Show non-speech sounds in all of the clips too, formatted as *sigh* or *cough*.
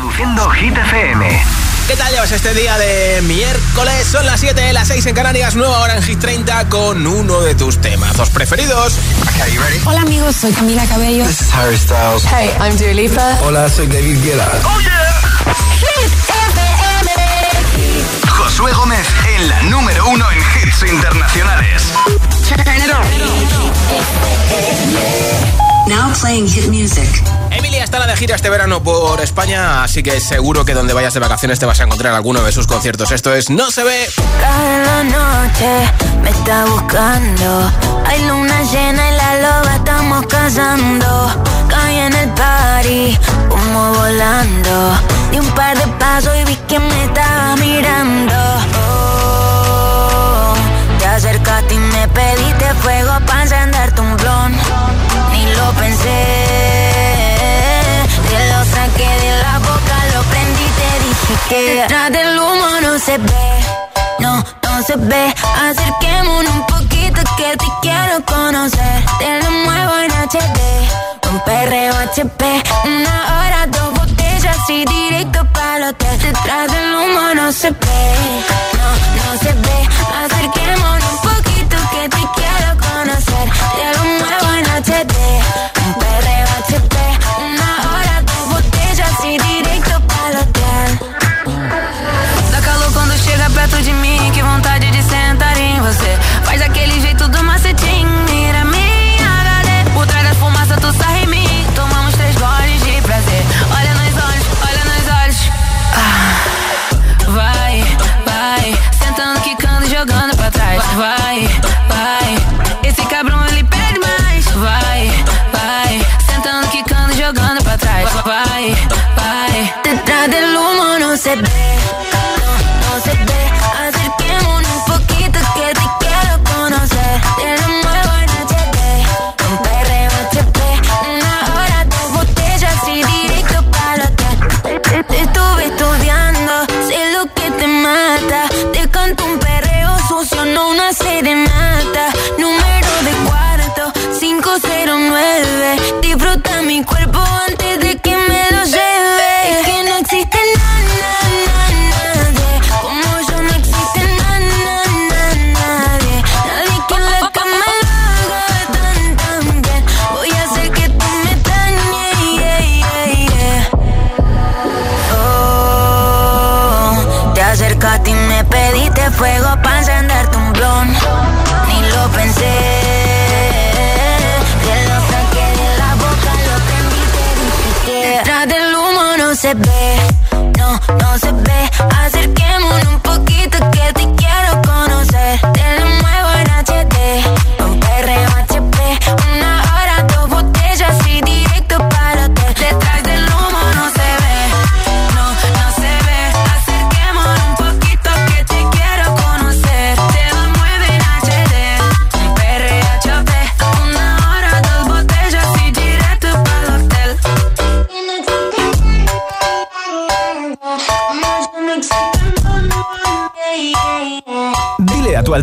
Reproduciendo Hit FM. ¿Qué tal llevas este día de miércoles? Son las 7, las 6 en Canarias, nueva hora en Hit 30 con uno de tus temazos preferidos. Okay, you ready? Hola amigos, soy Camila Cabello. This is Harry Styles. Hey, I'm Dua Lipa. Hola, soy David Guetta. ¡Oh, yeah! Hit FM. Josué Gómez en la número uno en hits internacionales. Now playing hit music. Emilia está la de gira este verano por España, así que seguro que donde vayas de vacaciones te vas a encontrar alguno de sus conciertos. Esto es No se ve. Cada noche me está buscando. Hay luna llena y la loba estamos cazando. Caí en el party, como volando. Di un par de pasos y vi que me estaba mirando. Oh, te acercaste y me pediste fuego para encenderte un blon. Lo pensé. Te lo saqué de la boca, lo prendí te dije que detrás del humo no se ve. No, no se ve. Acerquémonos un poquito que te quiero conocer. Te lo muevo en HD. Un perreo HP. Una hora, dos botellas y directo para el hotel. Detrás del humo no se ve. No, no se ve. Acerquémonos un poquito que te quiero conocer. Te lo muevo en HD. Perto de mim, que vontade de sentar em você. Faz aquele jeito do macetinho, mira minha HD. Por trás da fumaça tu sai em mim, tomamos três goles de prazer. Olha nos olhos, olha nos olhos. Ah, vai, vai, sentando, quicando, jogando pra trás. Vai, vai, esse cabrão ele pede mais. Vai, vai, sentando, quicando, jogando pra trás. Vai, vai, detrás del humo no se no se ve.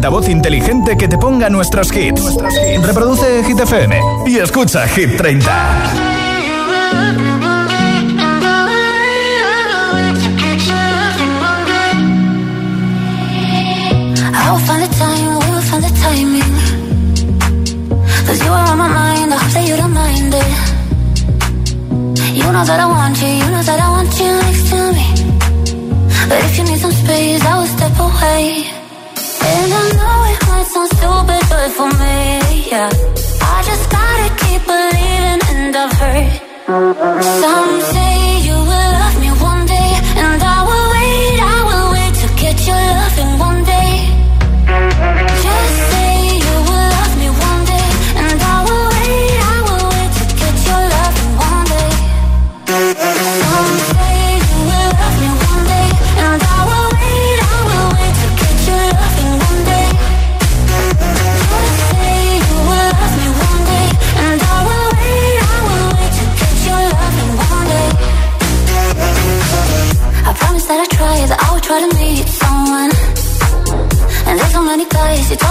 Altavoz inteligente que te ponga nuestros hits. Reproduce Hit FM y escucha Hit 30. I will find the time, we will find the timing. Cause you are on my mind, I hope that you don't mind it. You know that I want you, you know that I want you next to me. But if you need some space, I will step away. Stupid, but for me, yeah. I just gotta keep believing, and I've heard some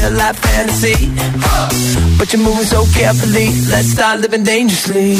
real life fantasy. But you're moving so carefully, let's start living dangerously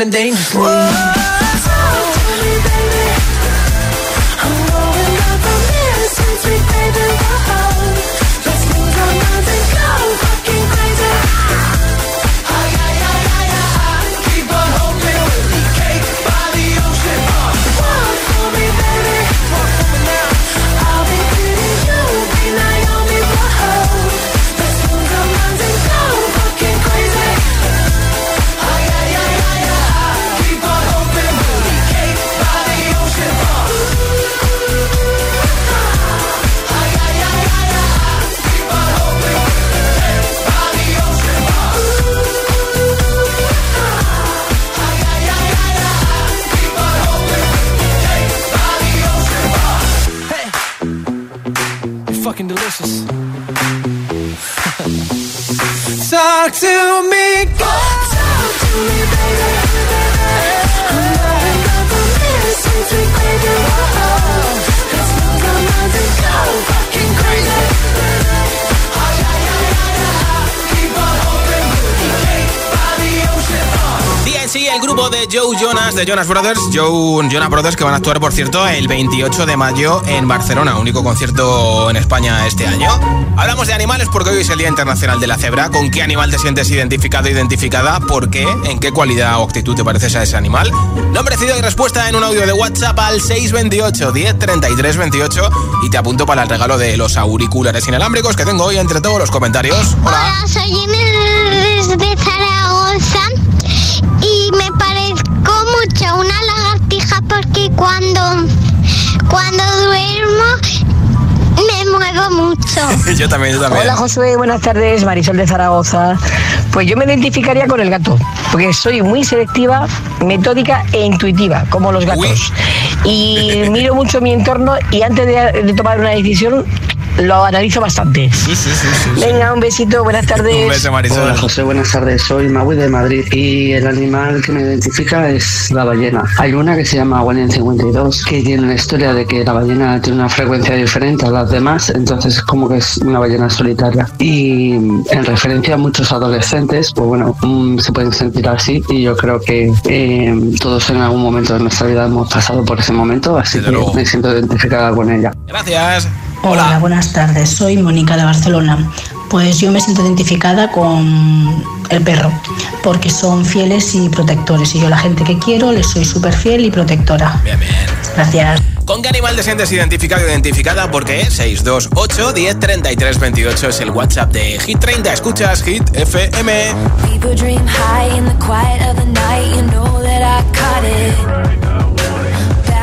living dangerously. de Joe Jonas, de Jonas Brothers, Joe Jonas Brothers, que van a actuar, por cierto, el 28 de mayo en Barcelona, único concierto en España este año. Hablamos de animales porque hoy es el Día Internacional de la Cebra. ¿Con qué animal te sientes identificado, o identificada? ¿Por qué? ¿En qué cualidad o actitud te pareces a ese animal? Nombre, ciudad y respuesta en un audio de WhatsApp al 628 10 33 28 y te apunto para el regalo de los auriculares inalámbricos que tengo hoy entre todos los comentarios. Hola, Hola soy Jimmy desde Zaragoza y me parezco mucho a una lagartija porque cuando, cuando duermo me muevo mucho. *laughs* yo también, yo también. Hola Josué, buenas tardes, Marisol de Zaragoza. Pues yo me identificaría con el gato, porque soy muy selectiva, metódica e intuitiva, como los gatos. Y miro mucho mi entorno y antes de tomar una decisión lo analizo bastante. Sí, sí, sí. Venga, un besito, buenas tardes. Un beso, Marisol. Hola José, buenas tardes. Soy Maui de Madrid y el animal que me identifica es la ballena. Hay una que se llama Guardian 52 que tiene la historia de que la ballena tiene una frecuencia diferente a las demás, entonces es como que es una ballena solitaria. Y en referencia a muchos adolescentes, pues bueno, mm, se pueden sentir así y yo creo que eh, todos en algún momento de nuestra vida hemos pasado por ese momento, así Desde que luego. me siento identificada con ella. Gracias. Hola, buenas tardes. Soy Mónica de Barcelona. Pues yo me siento identificada con el perro, porque son fieles y protectores. Y yo, la gente que quiero, les soy súper fiel y protectora. Bien, bien. Gracias. ¿Con qué animal te sientes identificado o identificada? Porque 628 10 33 28 es el WhatsApp de Hit 30. Escuchas Hit FM. People dream high in the quiet of the night. You know that I caught it.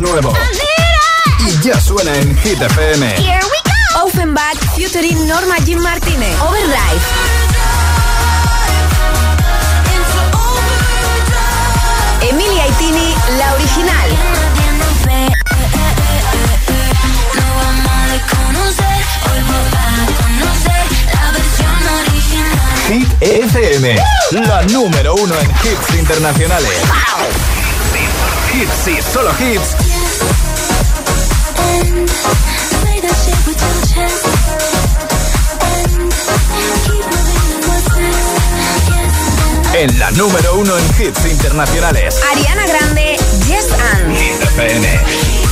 Más nuevo. Y ya suena en Hit FM. Here we go. Offenbach featuring Norma Jean Martínez. Overdrive. Emilia Itini, la original. Hit FM, la número uno en hits internacionales. Hits y solo hits. En la número uno en hits internacionales. Ariana Grande, Yes and. Hit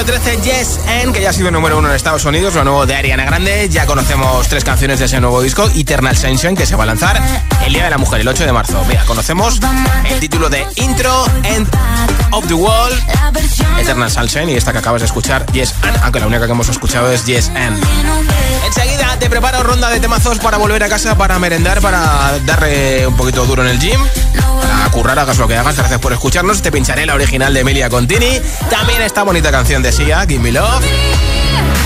número 13, Yes and, que ya ha sido número uno en Estados Unidos, lo nuevo de Ariana Grande. Ya conocemos tres canciones de ese nuevo disco, Eternal Sunshine, que se va a lanzar el Día de la Mujer, el 8 de marzo. Mira, conocemos el título de Intro, End of the Wall, Eternal Sunshine, y esta que acabas de escuchar, Yes and, aunque la única que hemos escuchado es Yes and. Enseguida te preparo ronda de temazos para volver a casa, para merendar, para darle un poquito duro en el gym, para currar, hagas lo que hagas. Gracias por escucharnos. Te pincharé la original de Emilia Contini. También esta bonita canción de Sia, Give Me Love.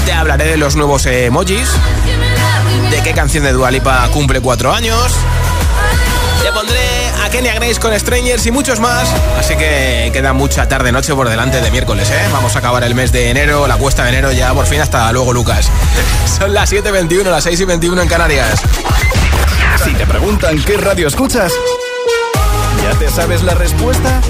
Te hablaré de los nuevos emojis. De qué canción de Dualipa cumple cuatro años. Te pondré a Kenya Grace con Strangers y muchos más. Así que queda mucha tarde-noche por delante de miércoles, ¿eh? Vamos a acabar el mes de enero, la cuesta de enero ya por fin. Hasta luego, Lucas. *laughs* Son las 7.21, las 6.21 en Canarias. Si te preguntan qué radio escuchas, ¿ya te sabes la respuesta?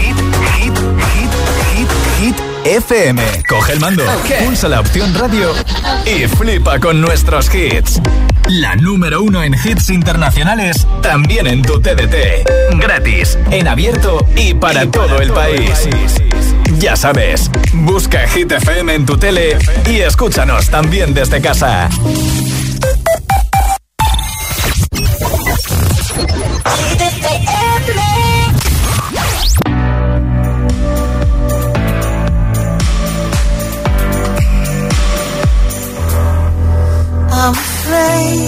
Hit, hit, hit, hit, hit. FM. Coge el mando, pulsa la opción radio y flipa con nuestros hits. La número uno en hits internacionales, también en tu TDT. Gratis, en abierto y para, todo, el país. Ya sabes, busca Hit FM en tu tele y escúchanos también desde casa. away.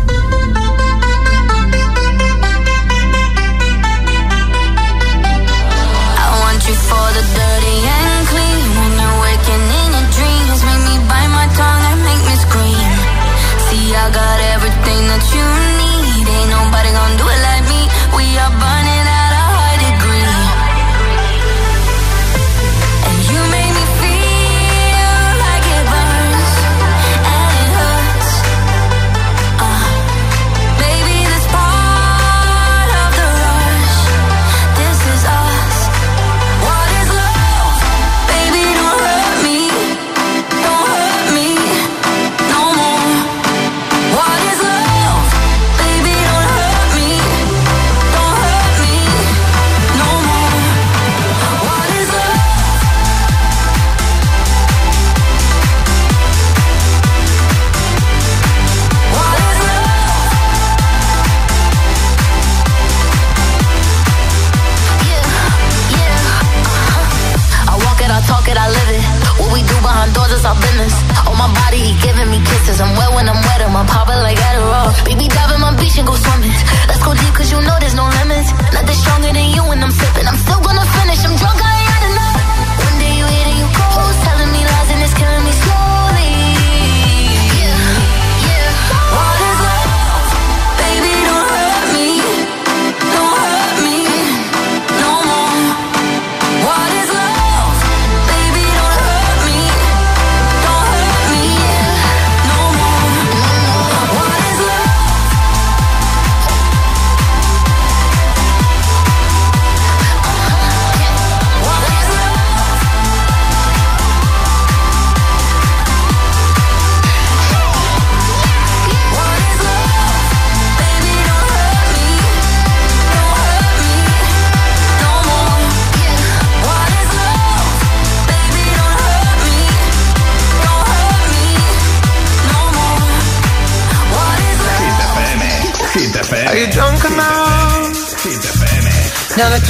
Body, he giving me kisses. I'm wet when I'm wet, I'm popping like Adderall. Baby, dive in my beach and go swimming.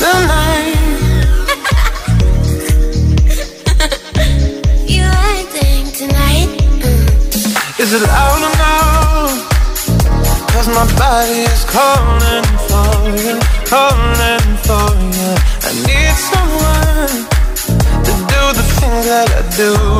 *laughs* Tonight? Is it loud enough? Cause my body is calling for you, calling for you. I need someone to do the things that I do.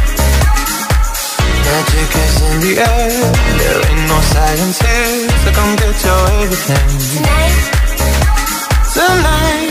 Magic is in the air. There ain't no science here, so come get your everything. Tonight.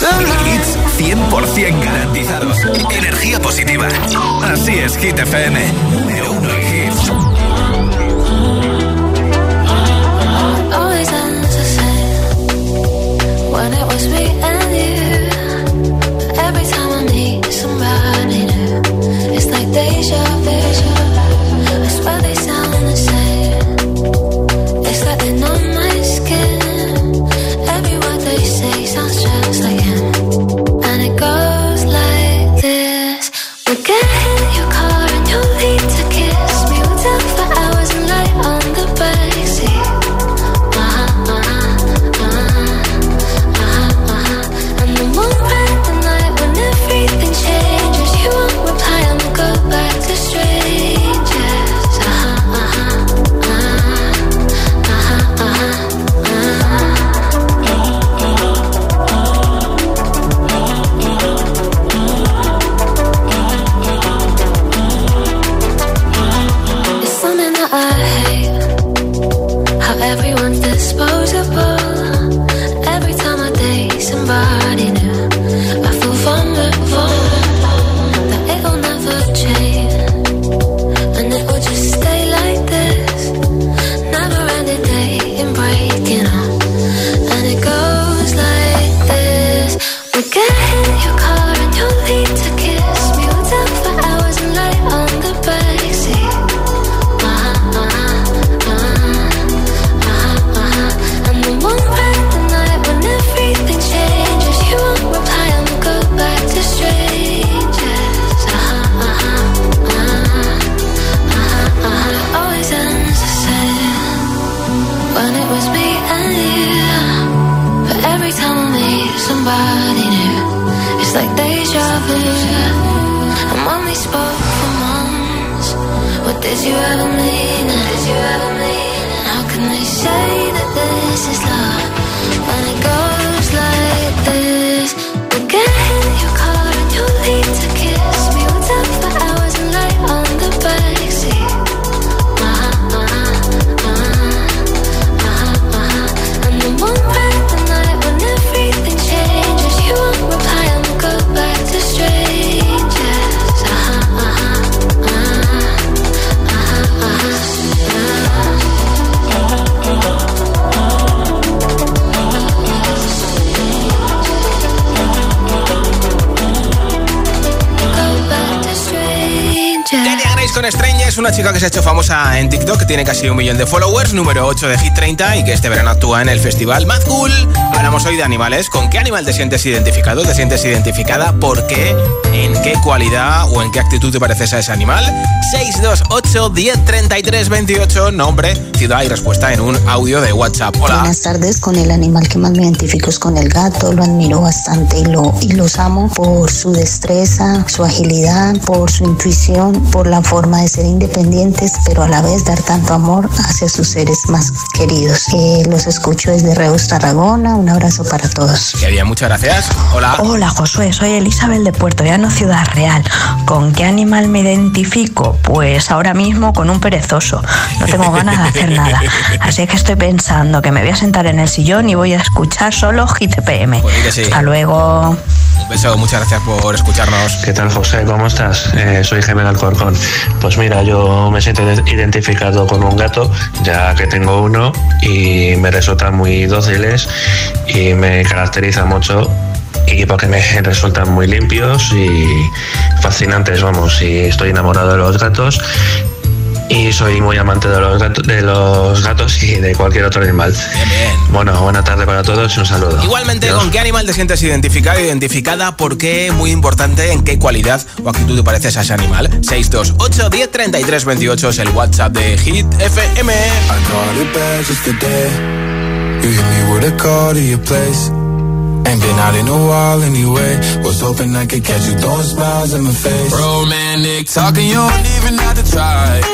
Hits 100% garantizados. Energía positiva. Así es, Hit FM. Número uno en hits. Chica que se ha hecho famosa en TikTok, que tiene casi un millón de followers, número 8 de Hit 30 y que este verano actúa en el festival Mad Cool. Hablamos hoy de animales. ¿Con qué animal te sientes identificado? ¿Te sientes identificada? ¿Por qué? ¿En qué cualidad o en qué actitud te pareces a ese animal? 628 10 33 28, nombre, ciudad y respuesta en un audio de WhatsApp. Hola. Buenas tardes, con el animal que más me identifico es con el gato, lo admiro bastante y, lo, y los amo por su destreza, su agilidad, por su intuición, por la forma de ser independientes, pero a la vez dar tanto amor hacia sus seres más queridos. Eh, los escucho desde Reus, Tarragona, un abrazo para todos. Qué bien, muchas gracias. Hola. Hola Josué, soy Elizabeth de Puerto Llano, Ciudad Real. ¿Con qué animal me identifico? Pues ahora mismo con un perezoso. No tengo ganas de hacer nada. Así que estoy pensando que me voy a sentar en el sillón y voy a escuchar solo GTPM. Pues sí. Hasta luego. Un beso, muchas gracias por escucharnos. ¿Qué tal, José? ¿Cómo estás? Eh, soy Gemel Alcorcón. Pues mira, yo me siento identificado con un gato, ya que tengo uno y me resultan muy dóciles y me caracteriza mucho y porque me resultan muy limpios y fascinantes, vamos, y estoy enamorado de los gatos y soy muy amante de los, gatos, de los gatos y de cualquier otro animal. Bueno, buena tarde para todos y un saludo. Igualmente, Adiós. ¿con qué animal te sientes identificado, identificada? ¿Por qué? Muy importante, ¿en qué cualidad o actitud te pareces a ese animal? 628 10 33 28 es el WhatsApp de Hit FM. I caught it bad just today. You hit me with a call to your place. Ain't been out in a while anyway. Was hoping I could catch you throwing smiles in my face. Romantic talking, you don't even have to try.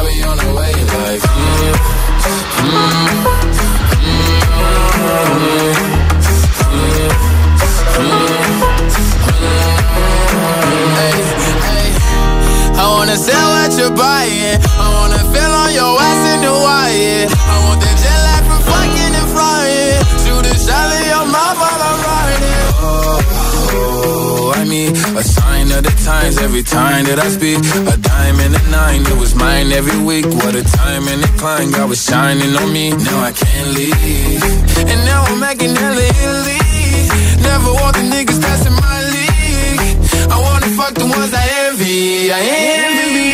be on the way. Like, mm, mm, Hey, hey, I wanna sell what you're buying. I wanna feel on your ass in Hawaii. I want that jet lag from fucking and flying. Shoot a shot in your mouth while I'm riding. Oh, I mean, a sign of the times every time that I speak. A dime nine, it was mine every week. What a time and a climb, God was shining on me. Now I can't leave. And now I'm making hella Italy. Never want the niggas in my league. I wanna fuck the ones I envy. I envy. Me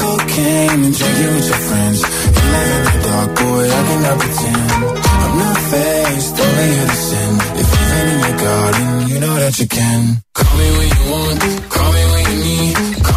Cocaine and drinking with your friends. You live in the dark, boy, I cannot pretend. I'm not faced, only you to sin. If you've in your garden, you know that you can. Call me when you want, call me when you need.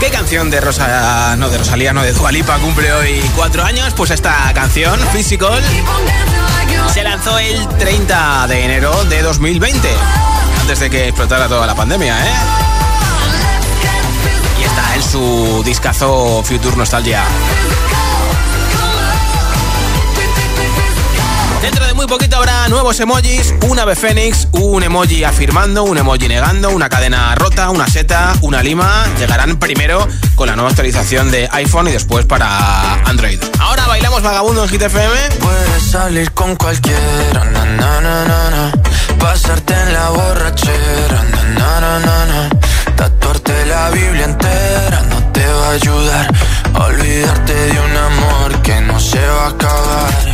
¿Qué canción de Rosa, no de Rosalía, no de Dualipa cumple hoy cuatro años? Pues esta canción, Physical, se lanzó el 30 de enero de 2020, antes de que explotara toda la pandemia, ¿eh? Y está en su discazo Future Nostalgia. Dentro de muy poquito habrá nuevos emojis, un ave fénix, un emoji afirmando, un emoji negando, una cadena rota, una seta, una lima. Llegarán primero con la nueva actualización de iPhone y después para Android. Ahora bailamos vagabundo en Hit FM. Puedes salir con cualquiera, na, na, na, pasarte en la borrachera, tatuarte la Biblia entera no te va a ayudar. Olvidarte de un amor que no se va a acabar.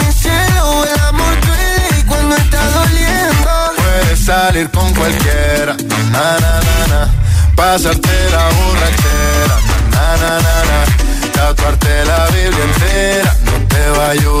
salir con cualquiera, na, na, na, na. pasarte la borrachera, na, na, na, na. tatuarte la Biblia entera no te va a ayudar.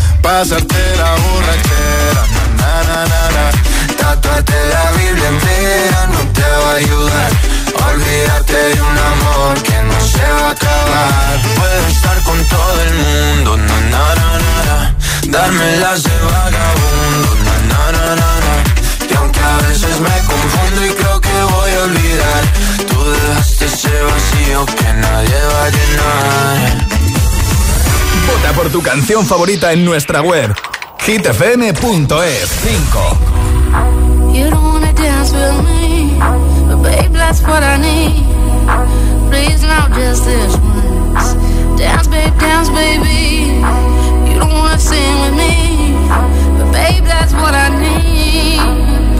Pasarte la borrachera, na, na, na, na. Tatuarte la Biblia entera no te va a ayudar. Olvídate de un amor que no se va a acabar. Puedo estar con todo el mundo, na, na, na, na, na. Darme las de vagabundo, na, na, na, na, na. Y aunque a veces me confundo y creo que voy a olvidar, tú dejaste ese vacío que nadie va a llenar. Tu canción favorita en nuestra web hitfm.es 5 You don't wanna dance with me, but babe, that's what I need. Please now, just this once. Dance, babe, dance, baby. You don't wanna sing with me, but babe, that's what I need.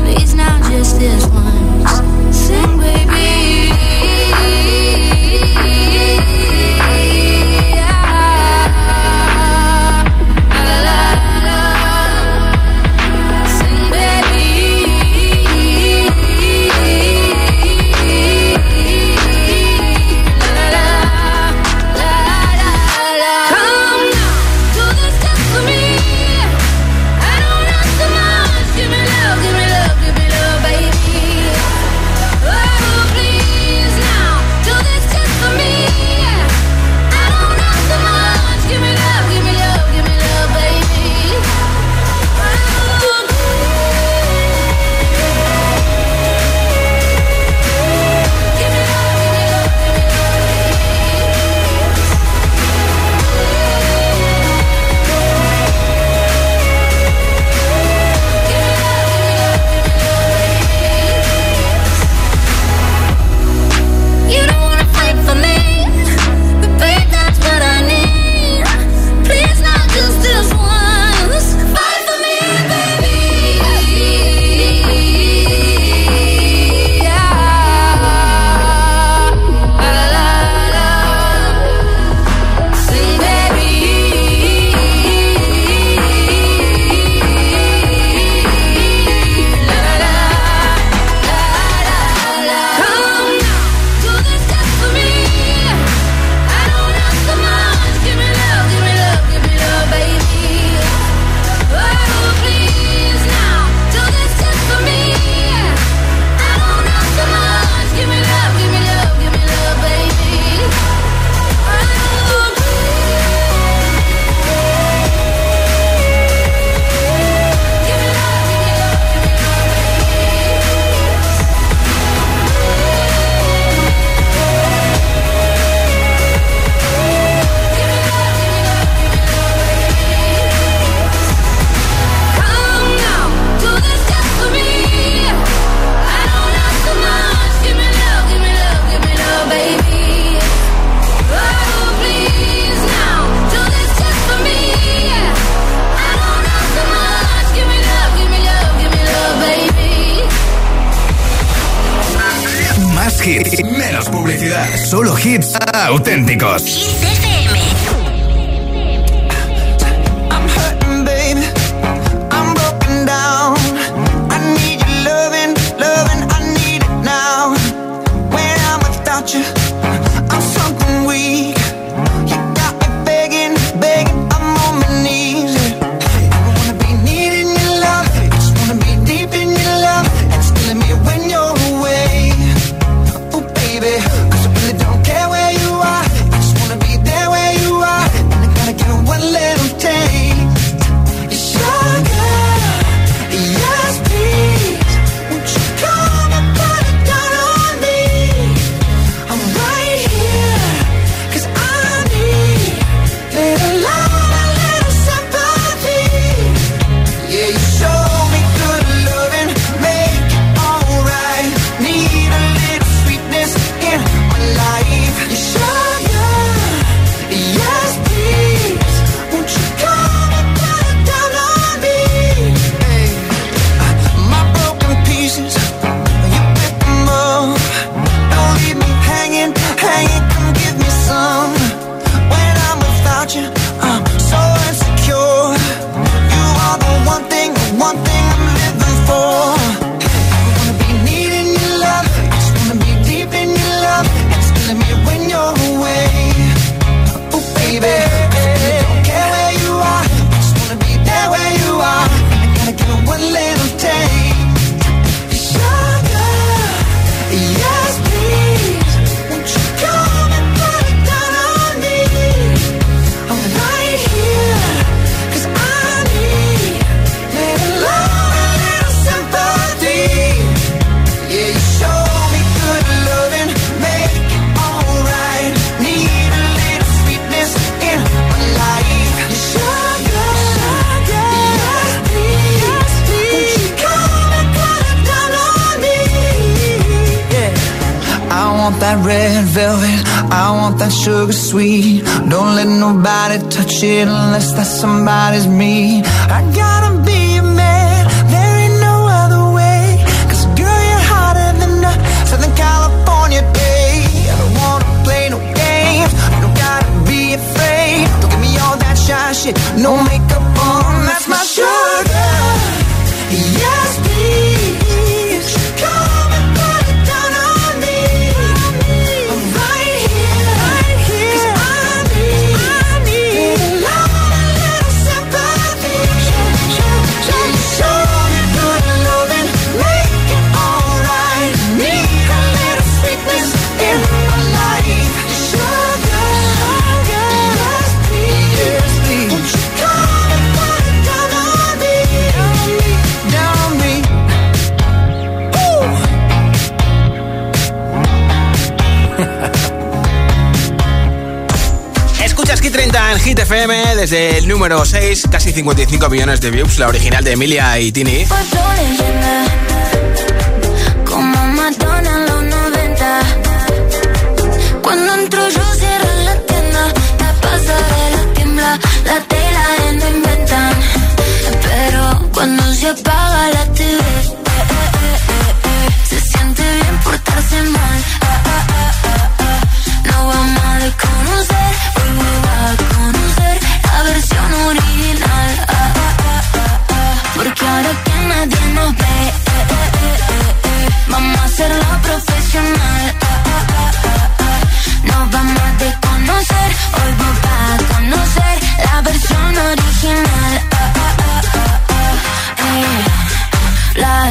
Please now, just this once. Sing, baby. Desde el número 6, casi 55 millones de views, la original de Emilia y Tini. Fue leyenda, como Madonna en los 90. Cuando entro yo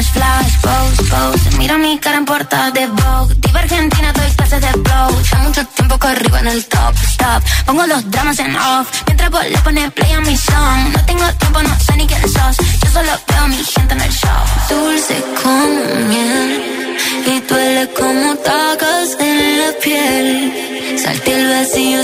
Flash, flash, pose, pose. Mira mi cara en portada de Vogue. Diva Argentina, doy clases de flow. Ya mucho tiempo que arriba en el top, stop. Pongo los dramas en off. Mientras vos le pones play a mi song. No tengo tiempo, no sé ni quién sos. Yo solo veo a mi gente en el show. Dulce como miel. Y duele como tacas en la piel. Salté el vacío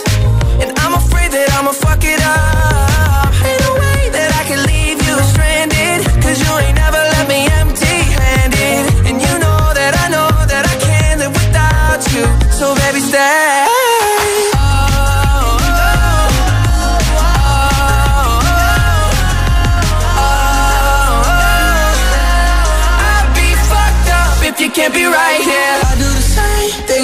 And I'm afraid that I'ma fuck it up. Ain't no way that I can leave you stranded. Cause you ain't never left me empty handed. And you know that I know that I can't live without you. So baby, stay.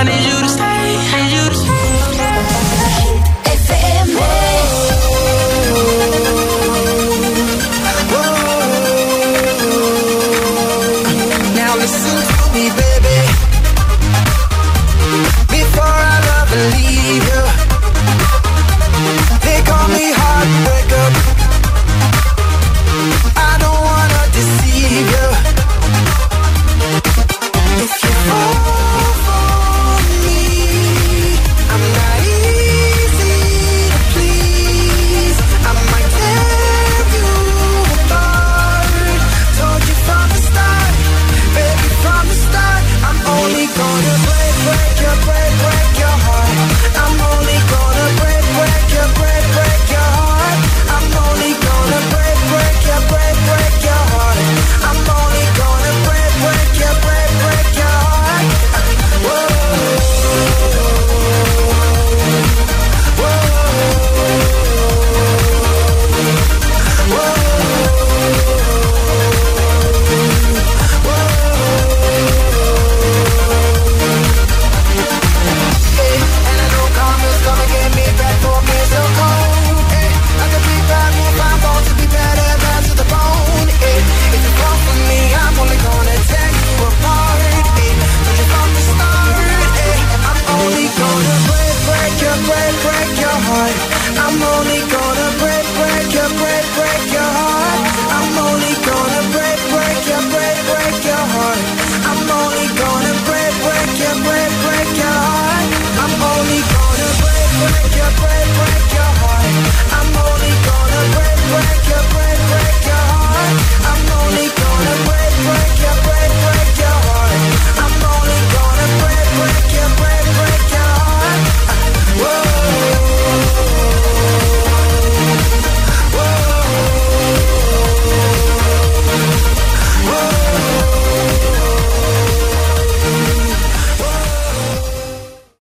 I need you.